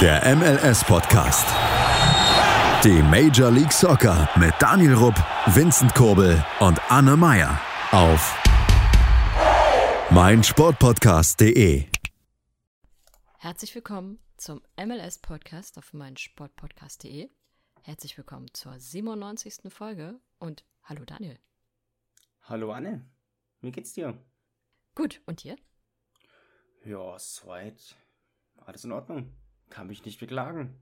Der MLS-Podcast. Die Major League Soccer mit Daniel Rupp, Vincent Kurbel und Anne Meyer auf meinsportpodcast.de. Herzlich willkommen zum MLS-Podcast auf meinsportpodcast.de. Herzlich willkommen zur 97. Folge und hallo Daniel. Hallo Anne, wie geht's dir? Gut, und dir? Ja, soweit. Alles in Ordnung. Kann mich nicht beklagen.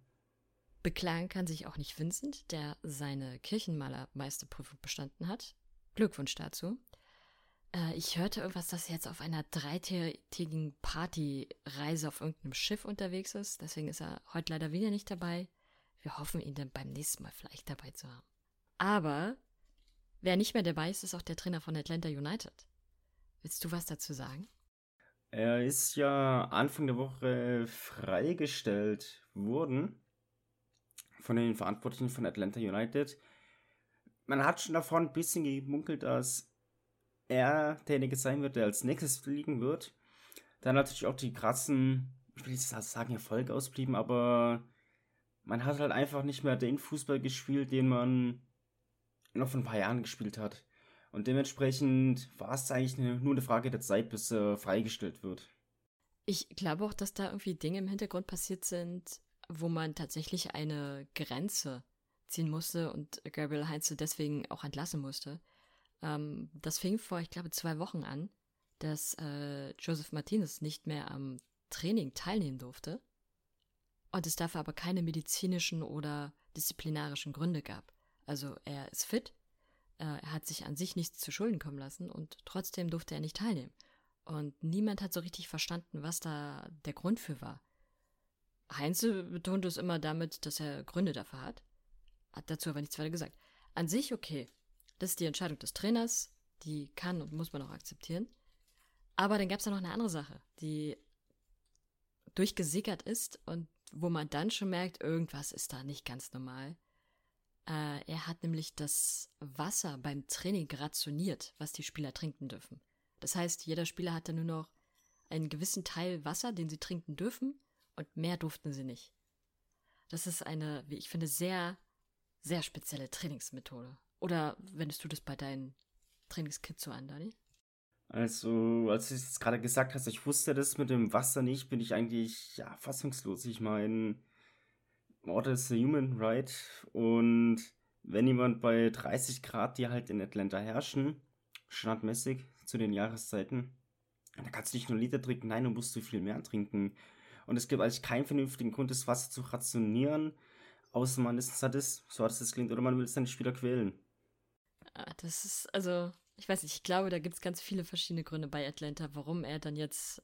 Beklagen kann sich auch nicht Vincent, der seine Kirchenmalermeisterprüfung bestanden hat. Glückwunsch dazu. Äh, ich hörte irgendwas, dass er jetzt auf einer dreitägigen Partyreise auf irgendeinem Schiff unterwegs ist. Deswegen ist er heute leider wieder nicht dabei. Wir hoffen, ihn dann beim nächsten Mal vielleicht dabei zu haben. Aber wer nicht mehr dabei ist, ist auch der Trainer von Atlanta United. Willst du was dazu sagen? Er ist ja Anfang der Woche freigestellt worden von den Verantwortlichen von Atlanta United. Man hat schon davon ein bisschen gemunkelt, dass er derjenige sein wird, der als nächstes fliegen wird. Dann natürlich auch die krassen, ich will nicht sagen Erfolge ausblieben, aber man hat halt einfach nicht mehr den Fußball gespielt, den man noch vor ein paar Jahren gespielt hat. Und dementsprechend war es eigentlich nur eine Frage der Zeit, bis er freigestellt wird. Ich glaube auch, dass da irgendwie Dinge im Hintergrund passiert sind, wo man tatsächlich eine Grenze ziehen musste und Gabriel Heinze deswegen auch entlassen musste. Ähm, das fing vor, ich glaube, zwei Wochen an, dass äh, Joseph Martinez nicht mehr am Training teilnehmen durfte und es dafür aber keine medizinischen oder disziplinarischen Gründe gab. Also er ist fit, äh, er hat sich an sich nichts zu Schulden kommen lassen und trotzdem durfte er nicht teilnehmen. Und niemand hat so richtig verstanden, was da der Grund für war. Heinze betont es immer damit, dass er Gründe dafür hat. Hat dazu aber nichts weiter gesagt. An sich okay. Das ist die Entscheidung des Trainers. Die kann und muss man auch akzeptieren. Aber dann gab es ja noch eine andere Sache, die durchgesickert ist und wo man dann schon merkt, irgendwas ist da nicht ganz normal. Äh, er hat nämlich das Wasser beim Training rationiert, was die Spieler trinken dürfen. Das heißt, jeder Spieler hatte nur noch einen gewissen Teil Wasser, den sie trinken dürfen, und mehr durften sie nicht. Das ist eine, wie ich finde, sehr, sehr spezielle Trainingsmethode. Oder wendest du das bei deinen Trainingskits so an, Dani? Also, als du es gerade gesagt hast, ich wusste das mit dem Wasser nicht, bin ich eigentlich ja fassungslos. Ich meine, Water is a human right und wenn jemand bei 30 Grad, die halt in Atlanta herrschen, standmäßig zu den Jahreszeiten, dann kannst du nicht nur Liter trinken, nein, du musst du viel mehr trinken. Und es gibt eigentlich keinen vernünftigen Grund, das Wasser zu rationieren, außer man ist Sadist, so hat es das klingt, oder man will seine Spieler quälen. Ah, das ist, also, ich weiß nicht, ich glaube, da gibt es ganz viele verschiedene Gründe bei Atlanta, warum er dann jetzt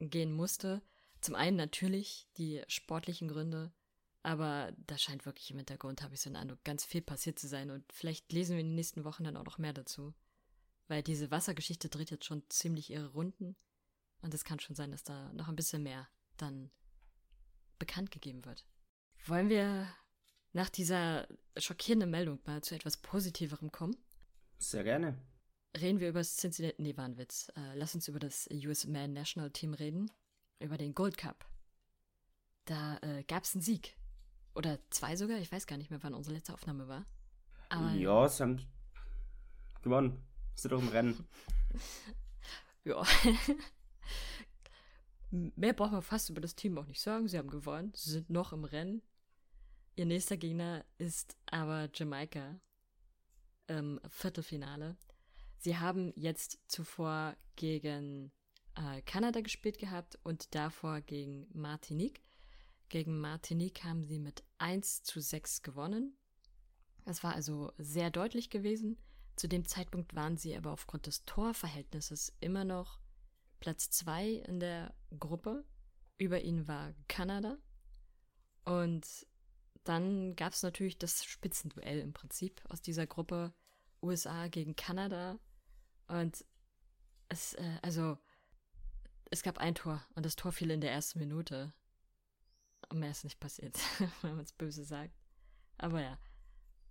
gehen musste. Zum einen natürlich die sportlichen Gründe, aber da scheint wirklich im Hintergrund, habe ich so einen Eindruck, ganz viel passiert zu sein und vielleicht lesen wir in den nächsten Wochen dann auch noch mehr dazu. Weil diese Wassergeschichte dreht jetzt schon ziemlich ihre Runden und es kann schon sein, dass da noch ein bisschen mehr dann bekannt gegeben wird. Wollen wir nach dieser schockierenden Meldung mal zu etwas Positiverem kommen? Sehr gerne. Reden wir über das Cincinnati, nee, war ein Witz. Äh, lass uns über das US Man National Team reden. Über den Gold Cup. Da äh, gab es einen Sieg. Oder zwei sogar. Ich weiß gar nicht mehr, wann unsere letzte Aufnahme war. Aber ja, sie haben gewonnen. Sind doch im Rennen. ja. Mehr brauchen wir fast über das Team auch nicht sagen. Sie haben gewonnen. Sie sind noch im Rennen. Ihr nächster Gegner ist aber Jamaika im Viertelfinale. Sie haben jetzt zuvor gegen äh, Kanada gespielt gehabt und davor gegen Martinique. Gegen Martinique haben sie mit 1 zu 6 gewonnen. Das war also sehr deutlich gewesen. Zu dem Zeitpunkt waren sie aber aufgrund des Torverhältnisses immer noch Platz 2 in der Gruppe. Über ihnen war Kanada. Und dann gab es natürlich das Spitzenduell im Prinzip aus dieser Gruppe USA gegen Kanada. Und es, äh, also, es gab ein Tor und das Tor fiel in der ersten Minute. Mehr ist nicht passiert, wenn man es böse sagt. Aber ja,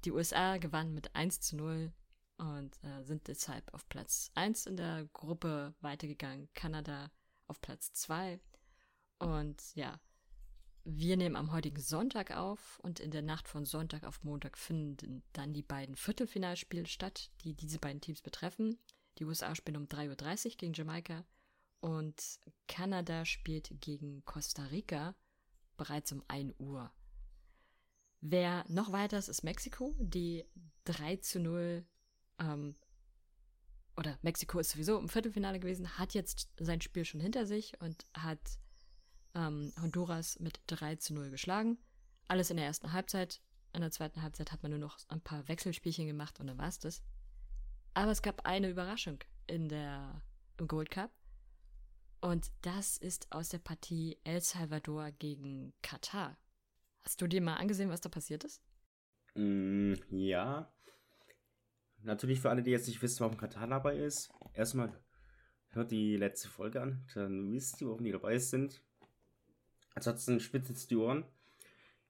die USA gewannen mit 1 zu 0 und äh, sind deshalb auf Platz 1 in der Gruppe weitergegangen. Kanada auf Platz 2. Und ja, wir nehmen am heutigen Sonntag auf und in der Nacht von Sonntag auf Montag finden dann die beiden Viertelfinalspiele statt, die diese beiden Teams betreffen. Die USA spielen um 3.30 Uhr gegen Jamaika und Kanada spielt gegen Costa Rica bereits um 1 Uhr. Wer noch weiter ist, ist Mexiko, die 3 zu 0 ähm, oder Mexiko ist sowieso im Viertelfinale gewesen, hat jetzt sein Spiel schon hinter sich und hat ähm, Honduras mit 3 zu 0 geschlagen. Alles in der ersten Halbzeit. In der zweiten Halbzeit hat man nur noch ein paar Wechselspielchen gemacht und dann war es das. Aber es gab eine Überraschung in der, im Gold Cup. Und das ist aus der Partie El Salvador gegen Katar. Hast du dir mal angesehen, was da passiert ist? Mm, ja. Natürlich für alle, die jetzt nicht wissen, warum Katar dabei ist. Erstmal hört die letzte Folge an, dann wisst ihr, warum die dabei sind. Ansonsten spitzt die Ohren.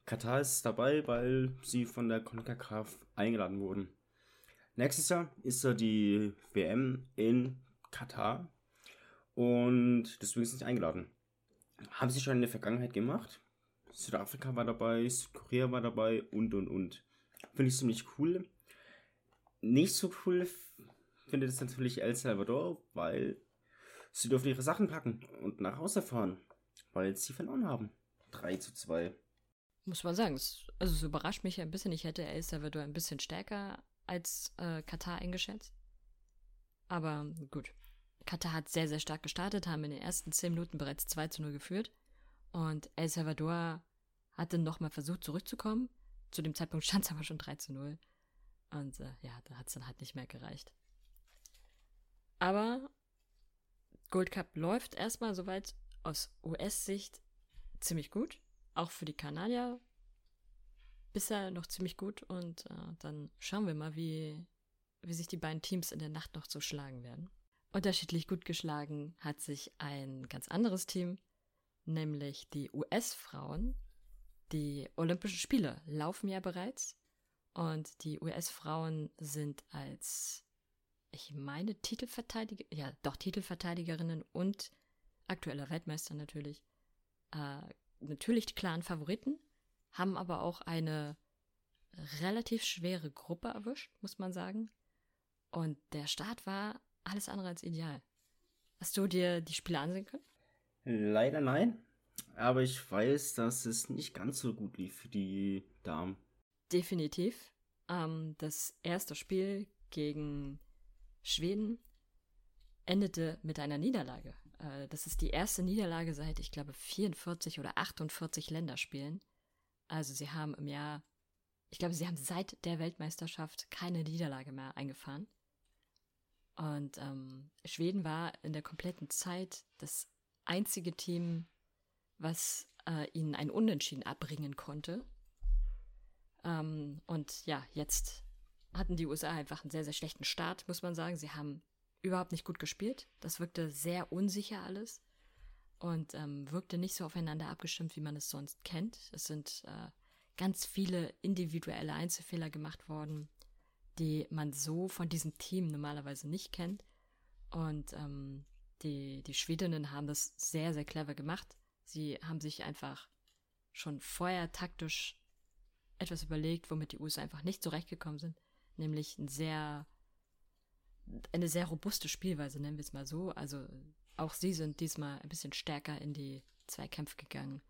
Katar ist dabei, weil sie von der CONCACAF eingeladen wurden. Nächstes Jahr ist ja die WM in Katar und deswegen sind sie eingeladen. Haben sie schon in der Vergangenheit gemacht. Südafrika war dabei, Südkorea war dabei und und und. Finde ich ziemlich cool. Nicht so cool findet es natürlich El Salvador, weil sie dürfen ihre Sachen packen und nach Hause fahren weil sie verloren haben. 3 zu 2. Muss man sagen, es, also es überrascht mich ein bisschen. Ich hätte El Salvador ein bisschen stärker als äh, Katar eingeschätzt. Aber gut. Katar hat sehr, sehr stark gestartet, haben in den ersten 10 Minuten bereits 2 zu 0 geführt. Und El Salvador hatte nochmal versucht zurückzukommen. Zu dem Zeitpunkt stand es aber schon 3 zu 0. Und äh, ja, da hat es dann halt nicht mehr gereicht. Aber Gold Cup läuft erstmal soweit aus US-Sicht ziemlich gut. Auch für die Kanadier bisher noch ziemlich gut. Und äh, dann schauen wir mal, wie, wie sich die beiden Teams in der Nacht noch so schlagen werden. Unterschiedlich gut geschlagen hat sich ein ganz anderes Team, nämlich die US-Frauen. Die Olympischen Spiele laufen ja bereits und die US-Frauen sind als, ich meine, Titelverteidiger, ja, doch Titelverteidigerinnen und aktueller Weltmeister natürlich, äh, natürlich die klaren Favoriten, haben aber auch eine relativ schwere Gruppe erwischt, muss man sagen. Und der Start war alles andere als ideal. Hast du dir die Spiele ansehen können? Leider nein. Aber ich weiß, dass es nicht ganz so gut lief für die Damen. Definitiv. Ähm, das erste Spiel gegen Schweden endete mit einer Niederlage. Äh, das ist die erste Niederlage seit, ich glaube, 44 oder 48 Länderspielen. Also sie haben im Jahr, ich glaube, sie haben seit der Weltmeisterschaft keine Niederlage mehr eingefahren. Und ähm, Schweden war in der kompletten Zeit das einzige Team, was äh, ihnen ein Unentschieden abbringen konnte. Ähm, und ja, jetzt hatten die USA einfach einen sehr, sehr schlechten Start, muss man sagen. Sie haben überhaupt nicht gut gespielt. Das wirkte sehr unsicher alles und ähm, wirkte nicht so aufeinander abgestimmt, wie man es sonst kennt. Es sind äh, ganz viele individuelle Einzelfehler gemacht worden, die man so von diesem Team normalerweise nicht kennt. Und ähm, die, die Schwedinnen haben das sehr, sehr clever gemacht. Sie haben sich einfach schon vorher taktisch etwas überlegt, womit die USA einfach nicht zurechtgekommen sind, nämlich ein sehr eine sehr robuste Spielweise, nennen wir es mal so. Also auch sie sind diesmal ein bisschen stärker in die Zweikämpfe gegangen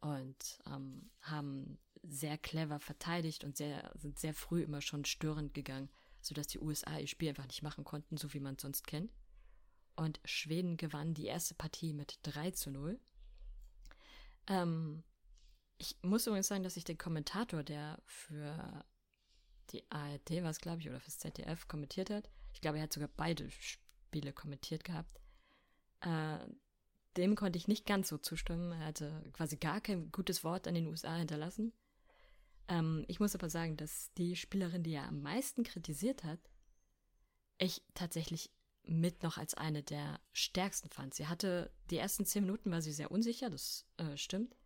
und ähm, haben sehr clever verteidigt und sehr, sind sehr früh immer schon störend gegangen, sodass die USA ihr Spiel einfach nicht machen konnten, so wie man es sonst kennt. Und Schweden gewann die erste Partie mit 3 zu 0. Ähm, ich muss übrigens sagen, dass ich den Kommentator, der für die ARD war es, glaube ich, oder fürs ZDF kommentiert hat, ich glaube, er hat sogar beide Spiele kommentiert gehabt. Äh, dem konnte ich nicht ganz so zustimmen. Er hatte quasi gar kein gutes Wort an den USA hinterlassen. Ähm, ich muss aber sagen, dass die Spielerin, die er am meisten kritisiert hat, ich tatsächlich mit noch als eine der stärksten fand. Sie hatte die ersten zehn Minuten war sie sehr unsicher, das äh, stimmt.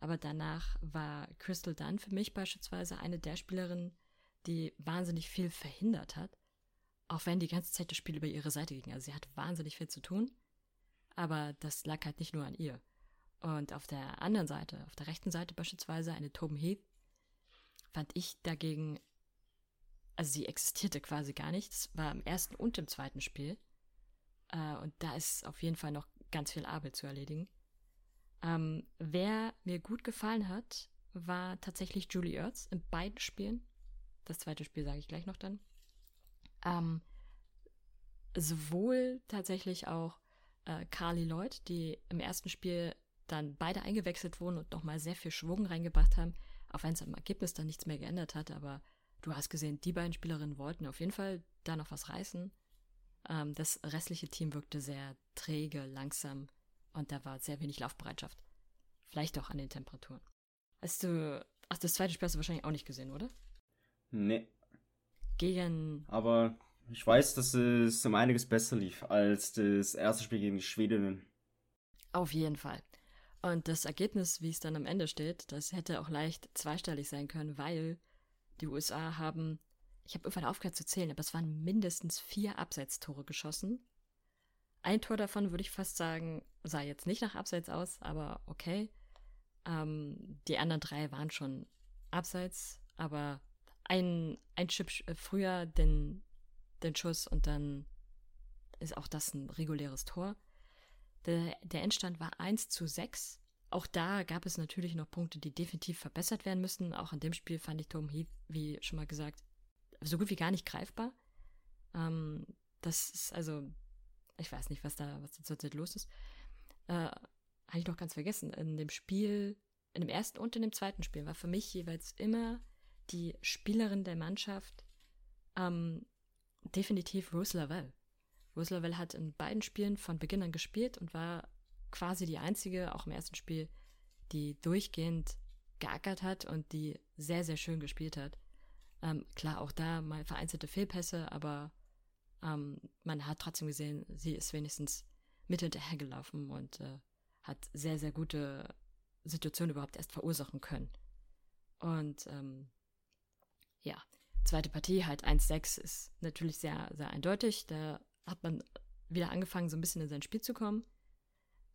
Aber danach war Crystal Dunn für mich beispielsweise eine der Spielerinnen, die wahnsinnig viel verhindert hat. Auch wenn die ganze Zeit das Spiel über ihre Seite ging. Also sie hatte wahnsinnig viel zu tun. Aber das lag halt nicht nur an ihr. Und auf der anderen Seite, auf der rechten Seite beispielsweise eine Tobin Heath, fand ich dagegen, also sie existierte quasi gar nicht. Das war im ersten und im zweiten Spiel. Äh, und da ist auf jeden Fall noch ganz viel Arbeit zu erledigen. Ähm, wer mir gut gefallen hat, war tatsächlich Julie Ertz in beiden Spielen. Das zweite Spiel sage ich gleich noch dann. Ähm, sowohl tatsächlich auch äh, Carly Lloyd, die im ersten Spiel dann beide eingewechselt wurden und nochmal sehr viel Schwung reingebracht haben, auch wenn es am Ergebnis dann nichts mehr geändert hat, aber du hast gesehen, die beiden Spielerinnen wollten auf jeden Fall da noch was reißen. Ähm, das restliche Team wirkte sehr träge, langsam und da war sehr wenig Laufbereitschaft. Vielleicht auch an den Temperaturen. Hast du, ach, das zweite Spiel hast du wahrscheinlich auch nicht gesehen, oder? Nee. Gegen. Aber ich weiß, dass es um einiges besser lief als das erste Spiel gegen die Schwedinnen. Auf jeden Fall. Und das Ergebnis, wie es dann am Ende steht, das hätte auch leicht zweistellig sein können, weil die USA haben, ich habe irgendwann aufgehört zu zählen, aber es waren mindestens vier Abseitstore geschossen. Ein Tor davon würde ich fast sagen, sah jetzt nicht nach Abseits aus, aber okay. Ähm, die anderen drei waren schon Abseits, aber ein, ein Chip äh, früher den, den Schuss und dann ist auch das ein reguläres Tor. Der, der Endstand war 1 zu 6. Auch da gab es natürlich noch Punkte, die definitiv verbessert werden müssen. Auch in dem Spiel fand ich Tom Heath, wie schon mal gesagt, so gut wie gar nicht greifbar. Ähm, das ist also, ich weiß nicht, was da, was da zurzeit los ist. Äh, Habe ich noch ganz vergessen. In dem Spiel, in dem ersten und in dem zweiten Spiel war für mich jeweils immer die Spielerin der Mannschaft ähm, definitiv Rose Lavelle. Rose Lavelle hat in beiden Spielen von Beginn an gespielt und war quasi die einzige, auch im ersten Spiel, die durchgehend geackert hat und die sehr, sehr schön gespielt hat. Ähm, klar, auch da mal vereinzelte Fehlpässe, aber ähm, man hat trotzdem gesehen, sie ist wenigstens mit hinterhergelaufen und äh, hat sehr, sehr gute Situationen überhaupt erst verursachen können. Und ähm, ja, zweite Partie, halt 1-6, ist natürlich sehr, sehr eindeutig. Da hat man wieder angefangen, so ein bisschen in sein Spiel zu kommen.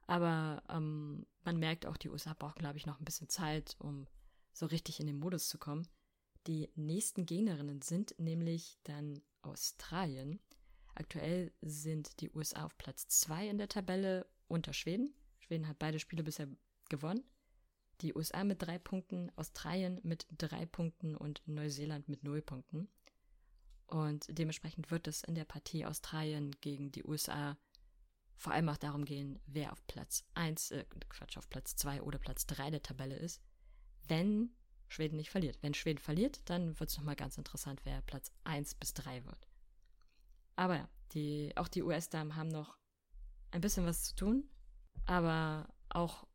Aber ähm, man merkt auch, die USA brauchen, glaube ich, noch ein bisschen Zeit, um so richtig in den Modus zu kommen. Die nächsten Gegnerinnen sind nämlich dann Australien. Aktuell sind die USA auf Platz 2 in der Tabelle unter Schweden. Schweden hat beide Spiele bisher gewonnen die USA mit drei Punkten, Australien mit drei Punkten und Neuseeland mit null Punkten. Und dementsprechend wird es in der Partie Australien gegen die USA vor allem auch darum gehen, wer auf Platz 1, äh, Quatsch, auf Platz 2 oder Platz 3 der Tabelle ist, wenn Schweden nicht verliert. Wenn Schweden verliert, dann wird es nochmal ganz interessant, wer Platz 1 bis 3 wird. Aber ja, die, auch die US-Damen haben noch ein bisschen was zu tun, aber auch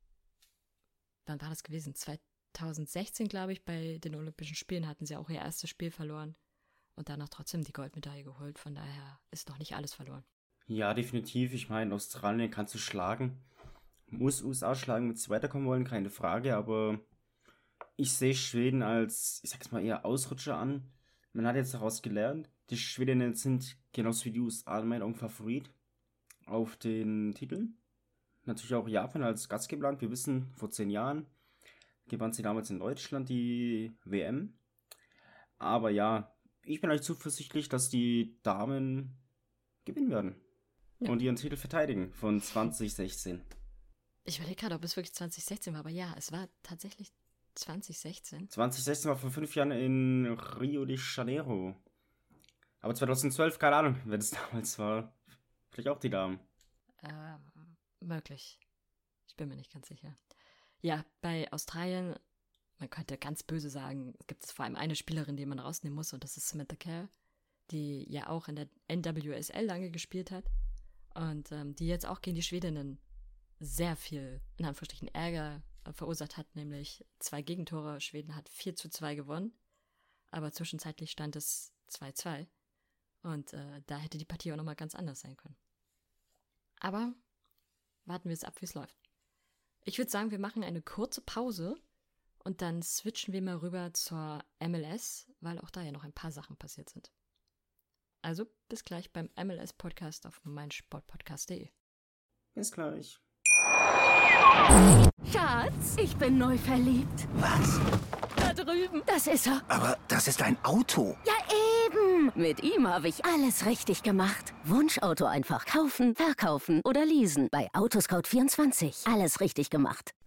wann war das gewesen? 2016, glaube ich, bei den Olympischen Spielen hatten sie auch ihr erstes Spiel verloren und danach trotzdem die Goldmedaille geholt. Von daher ist noch nicht alles verloren. Ja, definitiv. Ich meine, Australien kannst du schlagen. Muss USA schlagen, wenn sie weiterkommen wollen, keine Frage, aber ich sehe Schweden als, ich sag's mal, eher Ausrutscher an. Man hat jetzt daraus gelernt, die Schwedinnen sind genauso wie die USA in meinen Augen Favorit auf den Titel natürlich auch Japan als Gastgeberland. Wir wissen, vor zehn Jahren gewann sie damals in Deutschland die WM. Aber ja, ich bin eigentlich zuversichtlich, dass die Damen gewinnen werden. Ja. Und ihren Titel verteidigen von 2016. Ich überlege gerade, ob es wirklich 2016 war, aber ja, es war tatsächlich 2016. 2016 war vor fünf Jahren in Rio de Janeiro. Aber 2012, keine Ahnung, wer das damals war. Vielleicht auch die Damen. Ähm, Möglich. Ich bin mir nicht ganz sicher. Ja, bei Australien, man könnte ganz böse sagen, gibt es vor allem eine Spielerin, die man rausnehmen muss, und das ist Samantha Kerr, die ja auch in der NWSL lange gespielt hat und ähm, die jetzt auch gegen die Schwedinnen sehr viel, in Anführungsstrichen, Ärger äh, verursacht hat, nämlich zwei Gegentore. Schweden hat 4 zu 2 gewonnen, aber zwischenzeitlich stand es 2-2 und äh, da hätte die Partie auch nochmal ganz anders sein können. Aber warten wir es ab, wie es läuft. Ich würde sagen, wir machen eine kurze Pause und dann switchen wir mal rüber zur MLS, weil auch da ja noch ein paar Sachen passiert sind. Also bis gleich beim MLS-Podcast auf meinsportpodcast.de. Bis gleich. Schatz, ich bin neu verliebt. Was? Da drüben. Das ist er. Aber das ist ein Auto. Ja, eben. Mit ihm habe ich alles richtig gemacht. Wunschauto einfach kaufen, verkaufen oder leasen. Bei Autoscout24. Alles richtig gemacht.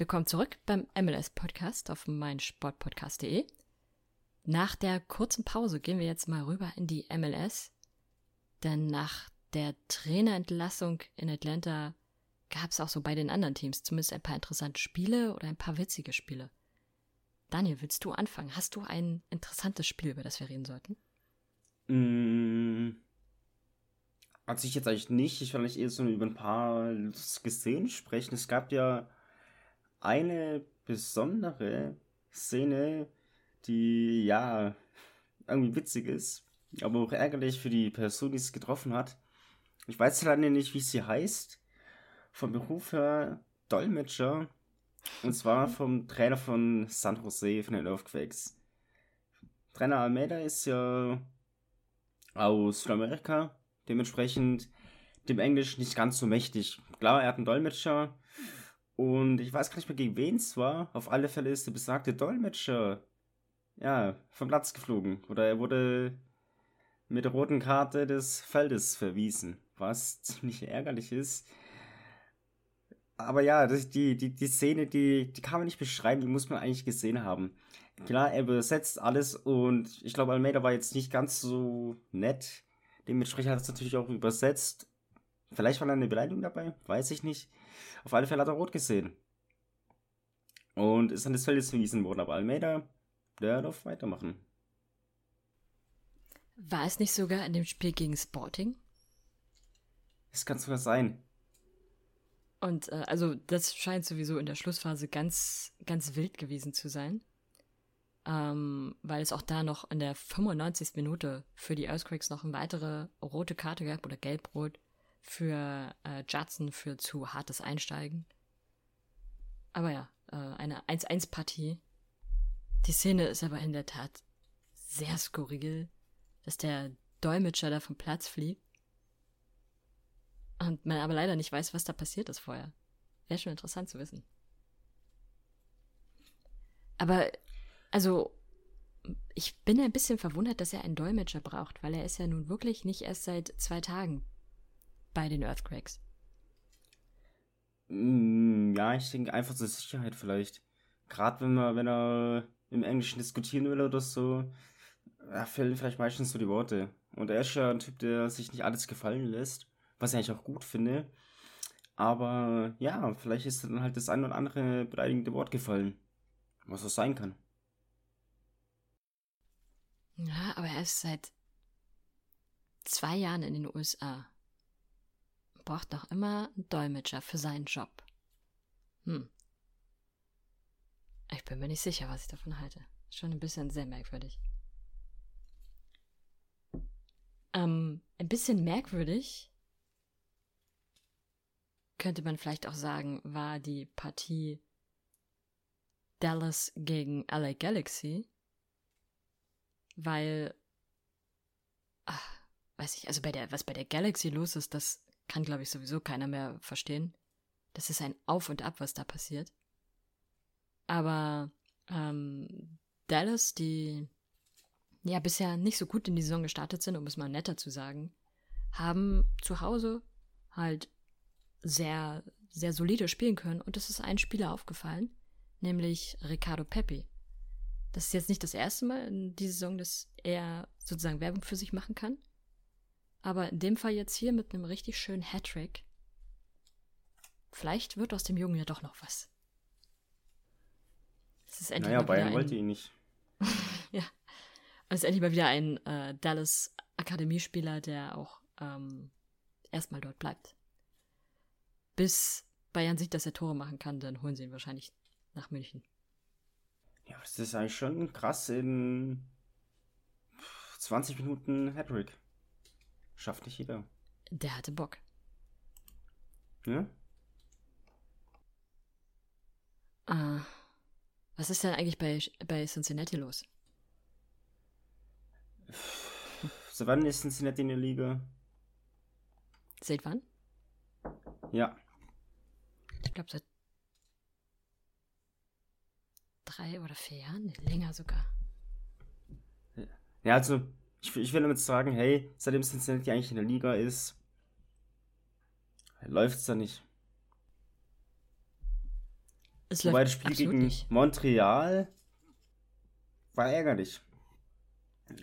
Willkommen zurück beim MLS-Podcast auf meinsportpodcast.de. Nach der kurzen Pause gehen wir jetzt mal rüber in die MLS, denn nach der Trainerentlassung in Atlanta gab es auch so bei den anderen Teams zumindest ein paar interessante Spiele oder ein paar witzige Spiele. Daniel, willst du anfangen? Hast du ein interessantes Spiel, über das wir reden sollten? Mm, also ich jetzt eigentlich nicht. Ich will eigentlich eher so über ein paar Szenen sprechen. Es gab ja eine besondere Szene, die ja irgendwie witzig ist, aber auch ärgerlich für die Person, die es getroffen hat. Ich weiß leider nicht, wie sie heißt. Vom Beruf her Dolmetscher. Und zwar vom Trainer von San Jose von den Earthquakes. Trainer Almeida ist ja aus Südamerika, dementsprechend dem Englisch nicht ganz so mächtig. Klar, er hat einen Dolmetscher und ich weiß gar nicht mehr, gegen wen es war. Auf alle Fälle ist der besagte Dolmetscher ja, vom Platz geflogen. Oder er wurde mit der roten Karte des Feldes verwiesen, was ziemlich ärgerlich ist. Aber ja, die, die, die Szene, die, die kann man nicht beschreiben, die muss man eigentlich gesehen haben. Klar, er übersetzt alles und ich glaube, Almeida war jetzt nicht ganz so nett. Dementsprechend hat er es natürlich auch übersetzt. Vielleicht war da eine Beleidigung dabei, weiß ich nicht. Auf alle Fälle hat er rot gesehen. Und ist an des Feldes verwiesen worden, aber Almeida, der darf weitermachen. War es nicht sogar in dem Spiel gegen Sporting? Das kann sogar sein. Und äh, also das scheint sowieso in der Schlussphase ganz, ganz wild gewesen zu sein. Ähm, weil es auch da noch in der 95. Minute für die Earthquakes noch eine weitere rote Karte gab oder gelb-rot für äh, Judson für zu hartes Einsteigen. Aber ja, äh, eine 1-1-Partie. Die Szene ist aber in der Tat sehr skurril, dass der Dolmetscher da vom Platz fliegt und man aber leider nicht weiß, was da passiert ist vorher. Wäre schon interessant zu wissen. Aber, also, ich bin ein bisschen verwundert, dass er einen Dolmetscher braucht, weil er ist ja nun wirklich nicht erst seit zwei Tagen bei den Earthquakes. Mm, ja, ich denke einfach zur Sicherheit vielleicht. Gerade wenn man, wenn er im Englischen diskutieren will oder so, da fehlen vielleicht meistens so die Worte. Und er ist ja ein Typ, der sich nicht alles gefallen lässt, was ich eigentlich auch gut finde. Aber ja, vielleicht ist dann halt das ein oder andere beleidigende Wort gefallen. Was das sein kann. Ja, aber er ist seit zwei Jahren in den USA. Braucht noch immer einen Dolmetscher für seinen Job. Hm. Ich bin mir nicht sicher, was ich davon halte. Schon ein bisschen sehr merkwürdig. Ähm, ein bisschen merkwürdig könnte man vielleicht auch sagen, war die Partie Dallas gegen LA Galaxy, weil, ach, weiß ich, also bei der, was bei der Galaxy los ist, das kann, glaube ich, sowieso keiner mehr verstehen. Das ist ein Auf und Ab, was da passiert. Aber ähm, Dallas, die ja bisher nicht so gut in die Saison gestartet sind, um es mal netter zu sagen, haben zu Hause halt sehr, sehr solide spielen können und es ist ein Spieler aufgefallen, nämlich Ricardo Pepi. Das ist jetzt nicht das erste Mal in dieser Saison, dass er sozusagen Werbung für sich machen kann. Aber in dem Fall jetzt hier mit einem richtig schönen Hattrick. Vielleicht wird aus dem Jungen ja doch noch was. Es ist endlich naja, Bayern ein... wollte ihn nicht. ja. Es ist endlich mal wieder ein äh, Dallas Akademiespieler, der auch ähm, erstmal dort bleibt. Bis Bayern sieht, dass er Tore machen kann, dann holen sie ihn wahrscheinlich nach München. Ja, das ist eigentlich schon krass in 20 Minuten Hattrick. Schafft nicht jeder. Der hatte Bock. Ja? Ah, was ist denn eigentlich bei, bei Cincinnati los? Seit wann ist Cincinnati in der Liga? Seit wann? Ja. Ich glaube seit drei oder vier Jahren, länger sogar. Ja, also, ich, ich will damit sagen, hey, seitdem Cincinnati eigentlich in der Liga ist, läuft es da nicht. Es Wobei das Spiel gegen nicht. Montreal war ärgerlich.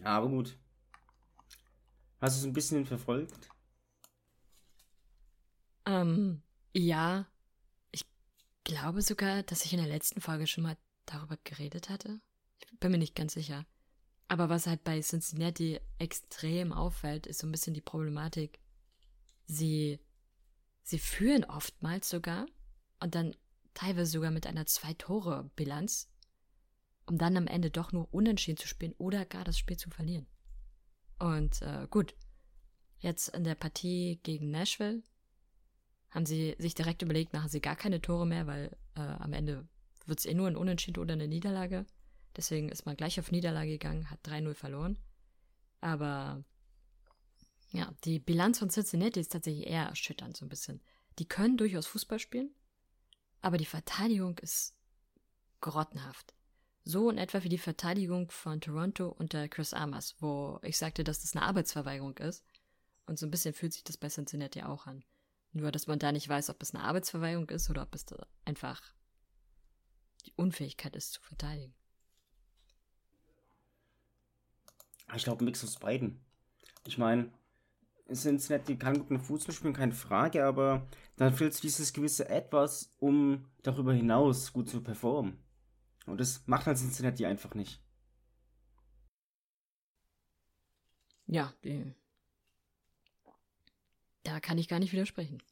Aber gut. Hast du es ein bisschen verfolgt? Ähm, ja, ich glaube sogar, dass ich in der letzten Folge schon mal darüber geredet hatte. Ich bin mir nicht ganz sicher. Aber was halt bei Cincinnati extrem auffällt, ist so ein bisschen die Problematik. Sie, sie führen oftmals sogar und dann teilweise sogar mit einer Zwei-Tore-Bilanz, um dann am Ende doch nur unentschieden zu spielen oder gar das Spiel zu verlieren. Und äh, gut, jetzt in der Partie gegen Nashville haben sie sich direkt überlegt, machen sie gar keine Tore mehr, weil äh, am Ende wird es eh nur ein Unentschieden oder eine Niederlage. Deswegen ist man gleich auf Niederlage gegangen, hat 3-0 verloren. Aber ja, die Bilanz von Cincinnati ist tatsächlich eher erschütternd, so ein bisschen. Die können durchaus Fußball spielen, aber die Verteidigung ist grottenhaft. So in etwa wie die Verteidigung von Toronto unter Chris Armas, wo ich sagte, dass das eine Arbeitsverweigerung ist. Und so ein bisschen fühlt sich das bei Cincinnati auch an. Nur, dass man da nicht weiß, ob es eine Arbeitsverweigerung ist oder ob es einfach die Unfähigkeit ist zu verteidigen. Ich glaube, ein Mix aus beiden. Ich meine, Cincinnati kann guten Fußball spielen, keine Frage, aber dann fehlt es dieses gewisse Etwas, um darüber hinaus gut zu performen. Und das macht halt Cincinnati einfach nicht. Ja, die, da kann ich gar nicht widersprechen.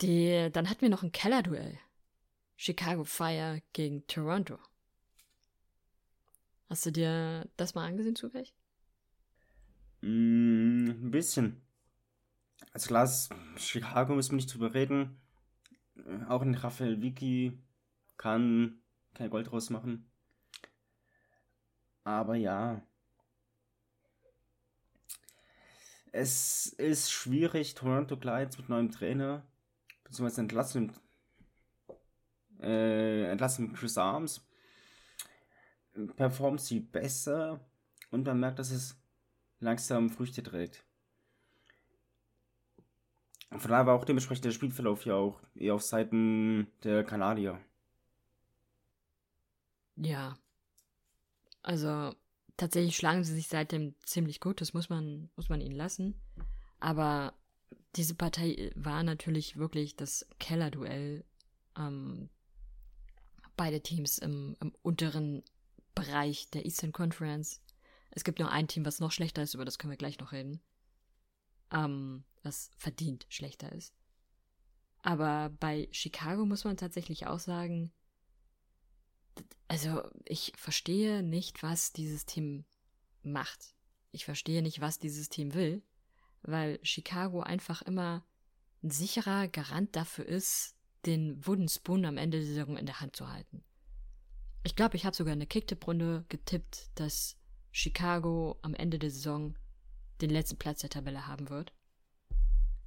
Die, dann hatten wir noch ein Kellerduell. Chicago Fire gegen Toronto. Hast du dir das mal angesehen zufällig? Mm, ein bisschen. Also klar, Chicago müssen wir nicht drüber reden. Äh, Auch ein Raphael Vicky kann kein Gold draus machen. Aber ja. Es ist schwierig, Toronto klar mit neuem Trainer, beziehungsweise entlassen, äh, entlassen Chris Arms, performt sie besser und man merkt, dass es langsam Früchte trägt. Von daher war auch dementsprechend der Spielverlauf ja auch eher auf Seiten der Kanadier. Ja. Also tatsächlich schlagen sie sich seitdem ziemlich gut, das muss man, muss man ihnen lassen. Aber diese Partei war natürlich wirklich das Kellerduell. Ähm, beide Teams im, im unteren Bereich der Eastern Conference. Es gibt noch ein Team, was noch schlechter ist, über das können wir gleich noch reden. Ähm, was verdient schlechter ist. Aber bei Chicago muss man tatsächlich auch sagen, also ich verstehe nicht, was dieses Team macht. Ich verstehe nicht, was dieses Team will, weil Chicago einfach immer ein sicherer Garant dafür ist, den Wooden Spoon am Ende der Saison in der Hand zu halten. Ich glaube, ich habe sogar in der Kicktipp-Runde getippt, dass Chicago am Ende der Saison den letzten Platz der Tabelle haben wird.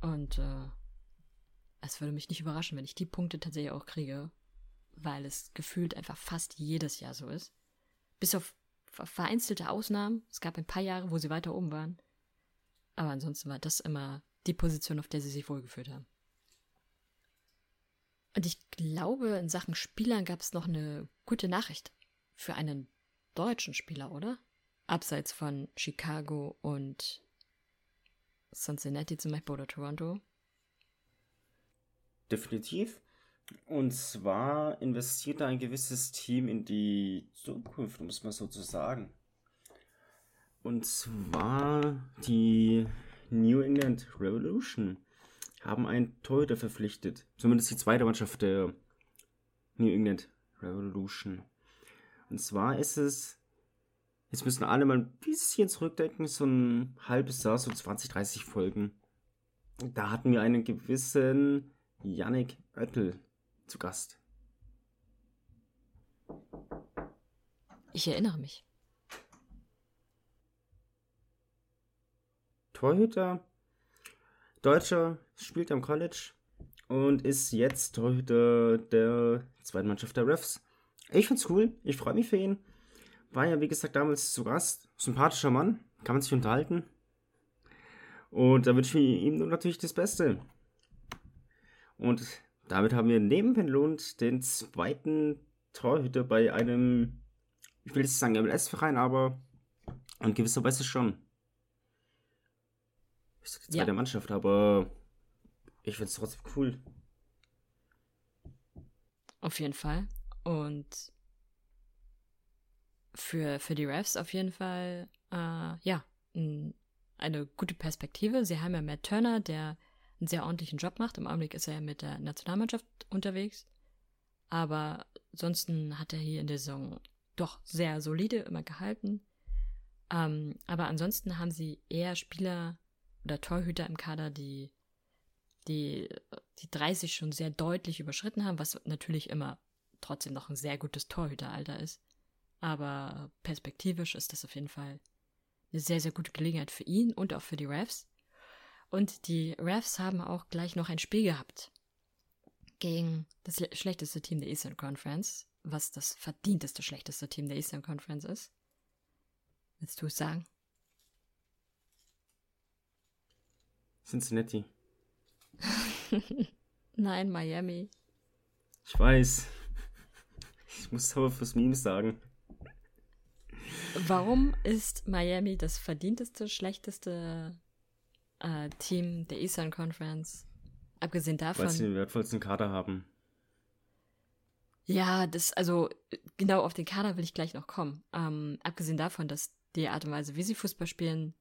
Und äh, es würde mich nicht überraschen, wenn ich die Punkte tatsächlich auch kriege, weil es gefühlt einfach fast jedes Jahr so ist. Bis auf vereinzelte Ausnahmen. Es gab ein paar Jahre, wo sie weiter oben waren. Aber ansonsten war das immer die Position, auf der sie sich wohlgefühlt haben. Und ich glaube, in Sachen Spielern gab es noch eine gute Nachricht für einen deutschen Spieler, oder? Abseits von Chicago und Cincinnati zum Beispiel oder Toronto. Definitiv. Und zwar investiert da ein gewisses Team in die Zukunft, um es mal so zu sagen. Und zwar die New England Revolution haben einen Torhüter verpflichtet. Zumindest die zweite Mannschaft der New England Revolution. Und zwar ist es, jetzt müssen alle mal ein bisschen zurückdenken, so ein halbes Jahr, so 20, 30 Folgen. Da hatten wir einen gewissen Yannick Oettel zu Gast. Ich erinnere mich. Torhüter, Deutscher, spielt am College und ist jetzt Torhüter der zweiten Mannschaft der Refs. Ich find's cool, ich freue mich für ihn. War ja, wie gesagt, damals zu Gast. Sympathischer Mann, kann man sich unterhalten. Und da wünsche ich ihm natürlich das Beste. Und damit haben wir neben Penlund den zweiten Torhüter bei einem, ich will jetzt sagen MLS-Verein, aber in gewisser Weise schon. Ist die zweite ja. Mannschaft, aber ich finde es trotzdem cool. Auf jeden Fall. Und für, für die Refs auf jeden Fall, äh, ja, eine gute Perspektive. Sie haben ja Matt Turner, der einen sehr ordentlichen Job macht. Im Augenblick ist er ja mit der Nationalmannschaft unterwegs. Aber ansonsten hat er hier in der Saison doch sehr solide immer gehalten. Ähm, aber ansonsten haben sie eher Spieler oder Torhüter im Kader, die, die die 30 schon sehr deutlich überschritten haben, was natürlich immer trotzdem noch ein sehr gutes Torhüteralter ist. Aber perspektivisch ist das auf jeden Fall eine sehr, sehr gute Gelegenheit für ihn und auch für die Refs. Und die Refs haben auch gleich noch ein Spiel gehabt gegen das schlechteste Team der Eastern Conference, was das verdienteste schlechteste Team der Eastern Conference ist. Willst du es sagen? Cincinnati. Nein, Miami. Ich weiß. Ich muss aber fürs Meme sagen. Warum ist Miami das verdienteste, schlechteste äh, Team der Eastern Conference. Abgesehen davon. Weil sie den wertvollsten Kader haben. Ja, das, also genau auf den Kader will ich gleich noch kommen. Ähm, abgesehen davon, dass die Art und Weise, wie sie Fußball spielen,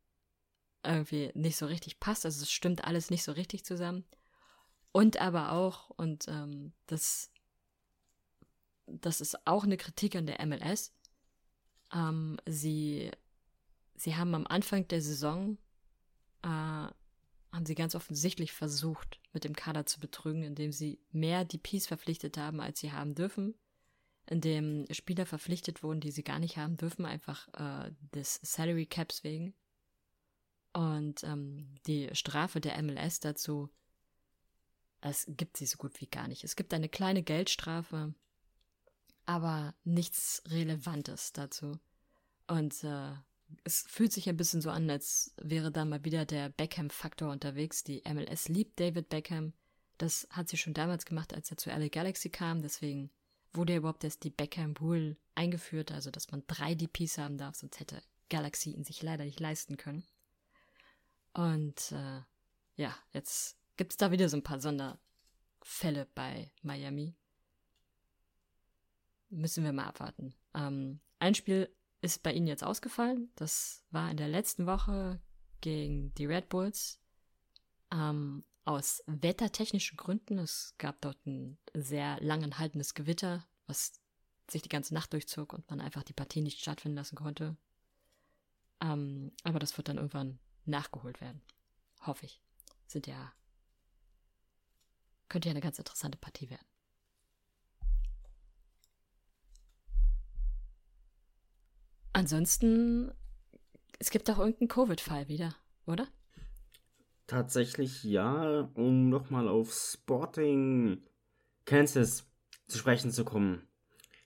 irgendwie nicht so richtig passt. Also es stimmt alles nicht so richtig zusammen. Und aber auch, und ähm, das, das ist auch eine Kritik an der MLS. Ähm, sie, sie haben am Anfang der Saison äh, haben sie ganz offensichtlich versucht, mit dem Kader zu betrügen, indem sie mehr DPs verpflichtet haben, als sie haben dürfen, indem Spieler verpflichtet wurden, die sie gar nicht haben dürfen, einfach äh, des Salary Caps wegen. Und ähm, die Strafe der MLS dazu, es gibt sie so gut wie gar nicht. Es gibt eine kleine Geldstrafe, aber nichts Relevantes dazu. Und äh, es fühlt sich ein bisschen so an, als wäre da mal wieder der Beckham-Faktor unterwegs. Die MLS liebt David Beckham. Das hat sie schon damals gemacht, als er zu LA Galaxy kam. Deswegen wurde ja überhaupt erst die Beckham Rule eingeführt, also dass man drei DPs haben darf, sonst hätte Galaxy ihn sich leider nicht leisten können. Und äh, ja, jetzt gibt es da wieder so ein paar Sonderfälle bei Miami. Müssen wir mal abwarten. Ähm, ein Spiel ist bei ihnen jetzt ausgefallen. Das war in der letzten Woche gegen die Red Bulls. Ähm, aus wettertechnischen Gründen. Es gab dort ein sehr lang haltendes Gewitter, was sich die ganze Nacht durchzog und man einfach die Partie nicht stattfinden lassen konnte. Ähm, aber das wird dann irgendwann nachgeholt werden. Hoffe ich. Sind ja. Könnte ja eine ganz interessante Partie werden. Ansonsten, es gibt auch irgendeinen Covid-Fall wieder, oder? Tatsächlich ja, um nochmal auf Sporting Kansas zu sprechen zu kommen.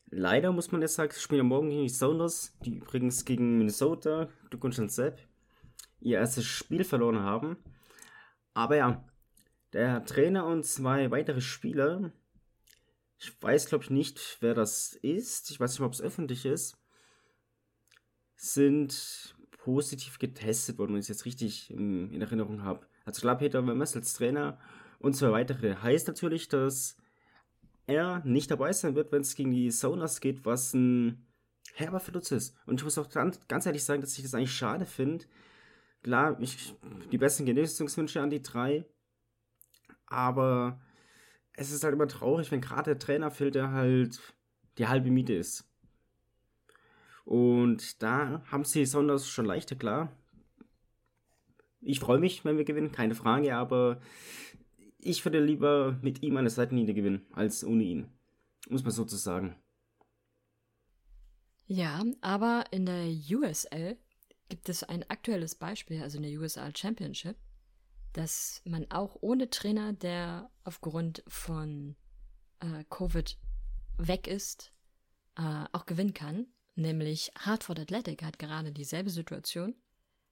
Leider muss man jetzt sagen, sie spielen morgen gegen die Sounders, die übrigens gegen Minnesota, Glückwunsch an Sepp, ihr erstes Spiel verloren haben. Aber ja, der Trainer und zwei weitere Spieler, ich weiß glaube ich nicht, wer das ist, ich weiß nicht, ob es öffentlich ist, sind positiv getestet worden, wenn ich es jetzt richtig in, in Erinnerung habe. Also klar, Peter Wemmers als Trainer und zwei weitere. Heißt natürlich, dass er nicht dabei sein wird, wenn es gegen die Sonas geht, was ein herber Verlust ist. Und ich muss auch ganz ehrlich sagen, dass ich das eigentlich schade finde. Klar, ich, die besten Genesungswünsche an die drei. Aber es ist halt immer traurig, wenn gerade der Trainer fehlt, der halt die halbe Miete ist. Und da haben sie Sonders schon leichter klar. Ich freue mich, wenn wir gewinnen, keine Frage, aber ich würde lieber mit ihm an der Seitenlinie gewinnen, als ohne ihn. Muss man sozusagen. Ja, aber in der USL gibt es ein aktuelles Beispiel, also in der USL Championship, dass man auch ohne Trainer, der aufgrund von äh, Covid weg ist, äh, auch gewinnen kann. Nämlich Hartford Athletic hat gerade dieselbe Situation,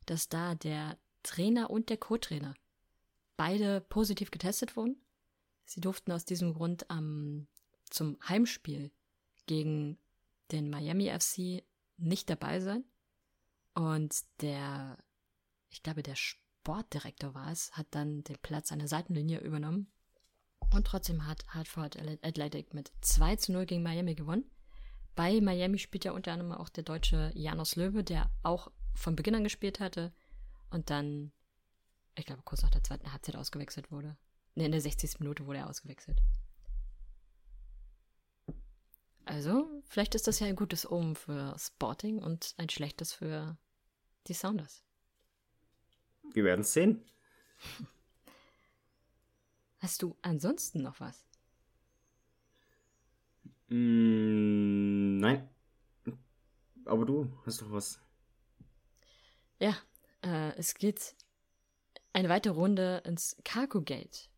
dass da der Trainer und der Co-Trainer beide positiv getestet wurden. Sie durften aus diesem Grund ähm, zum Heimspiel gegen den Miami FC nicht dabei sein. Und der, ich glaube, der Sportdirektor war es, hat dann den Platz an der Seitenlinie übernommen. Und trotzdem hat Hartford Athletic mit 2 zu 0 gegen Miami gewonnen. Bei Miami spielt ja unter anderem auch der deutsche Janos Löwe, der auch von Beginn an gespielt hatte und dann, ich glaube, kurz nach der zweiten Halbzeit ausgewechselt wurde. Ne, in der 60. Minute wurde er ausgewechselt. Also, vielleicht ist das ja ein gutes Omen für Sporting und ein schlechtes für die Sounders. Wir werden es sehen. Hast du ansonsten noch was? Mm, nein. Aber du hast doch was. Ja, äh, es geht eine weitere Runde ins Cargo Gate.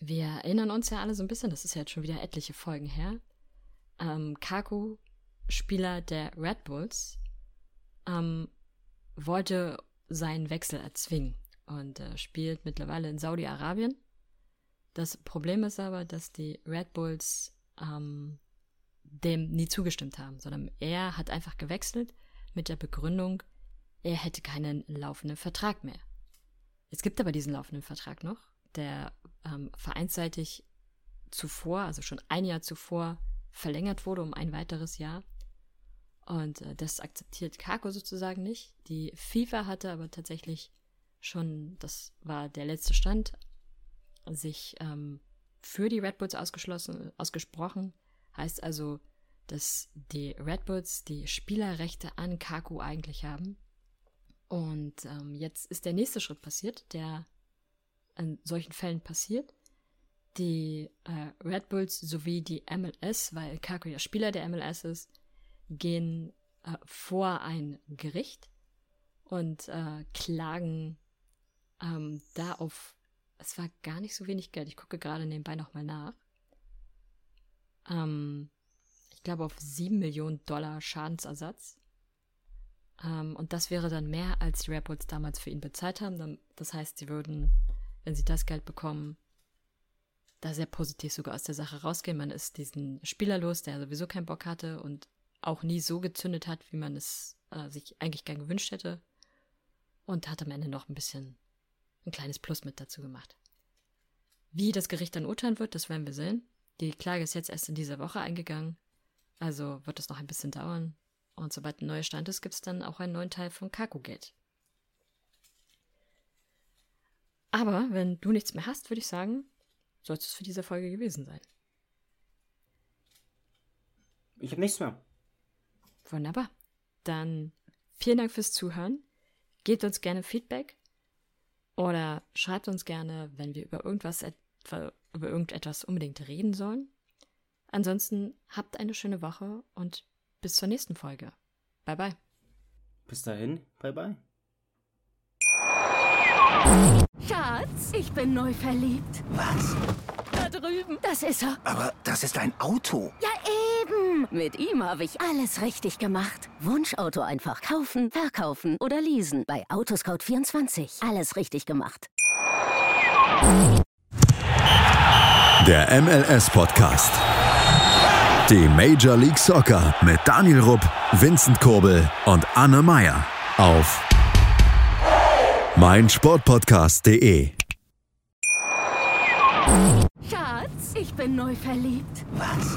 Wir erinnern uns ja alle so ein bisschen, das ist ja jetzt schon wieder etliche Folgen her, ähm, Kaku, Spieler der Red Bulls, ähm, wollte seinen Wechsel erzwingen und äh, spielt mittlerweile in Saudi-Arabien. Das Problem ist aber, dass die Red Bulls ähm, dem nie zugestimmt haben, sondern er hat einfach gewechselt mit der Begründung, er hätte keinen laufenden Vertrag mehr. Es gibt aber diesen laufenden Vertrag noch, der ähm, vereinsseitig zuvor, also schon ein Jahr zuvor, verlängert wurde um ein weiteres Jahr. Und äh, das akzeptiert Kako sozusagen nicht. Die FIFA hatte aber tatsächlich schon, das war der letzte Stand, sich ähm, für die Red Bulls ausgeschlossen, ausgesprochen. Heißt also, dass die Red Bulls die Spielerrechte an Kaku eigentlich haben. Und ähm, jetzt ist der nächste Schritt passiert, der in solchen Fällen passiert die äh, Red Bulls sowie die MLS, weil Kaku ja Spieler der MLS ist, gehen äh, vor ein Gericht und äh, klagen ähm, da auf, es war gar nicht so wenig Geld, ich gucke gerade nebenbei nochmal nach, ähm, ich glaube auf 7 Millionen Dollar Schadensersatz. Ähm, und das wäre dann mehr, als die Red Bulls damals für ihn bezahlt haben. Das heißt, sie würden, wenn sie das Geld bekommen, da sehr positiv sogar aus der Sache rausgehen. Man ist diesen Spieler los, der sowieso keinen Bock hatte und auch nie so gezündet hat, wie man es äh, sich eigentlich gern gewünscht hätte. Und hat am Ende noch ein bisschen ein kleines Plus mit dazu gemacht. Wie das Gericht dann urteilen wird, das werden wir sehen. Die Klage ist jetzt erst in dieser Woche eingegangen. Also wird es noch ein bisschen dauern. Und sobald ein neuer Stand ist, gibt es dann auch einen neuen Teil von Kakugate. Aber wenn du nichts mehr hast, würde ich sagen, soll es für diese Folge gewesen sein. Ich habe nichts mehr. Wunderbar. Dann vielen Dank fürs Zuhören. Gebt uns gerne Feedback oder schreibt uns gerne, wenn wir über irgendwas etwa, über irgendetwas unbedingt reden sollen. Ansonsten habt eine schöne Woche und bis zur nächsten Folge. Bye bye. Bis dahin, bye bye. Schatz, ich bin neu verliebt. Was? Da drüben. Das ist er. Aber das ist ein Auto. Ja, eben. Mit ihm habe ich alles richtig gemacht. Wunschauto einfach kaufen, verkaufen oder leasen. Bei Autoscout24. Alles richtig gemacht. Der MLS-Podcast. Die Major League Soccer mit Daniel Rupp, Vincent Kurbel und Anne Meyer auf meinsportpodcast.de. Schatz, ich bin neu verliebt. Was?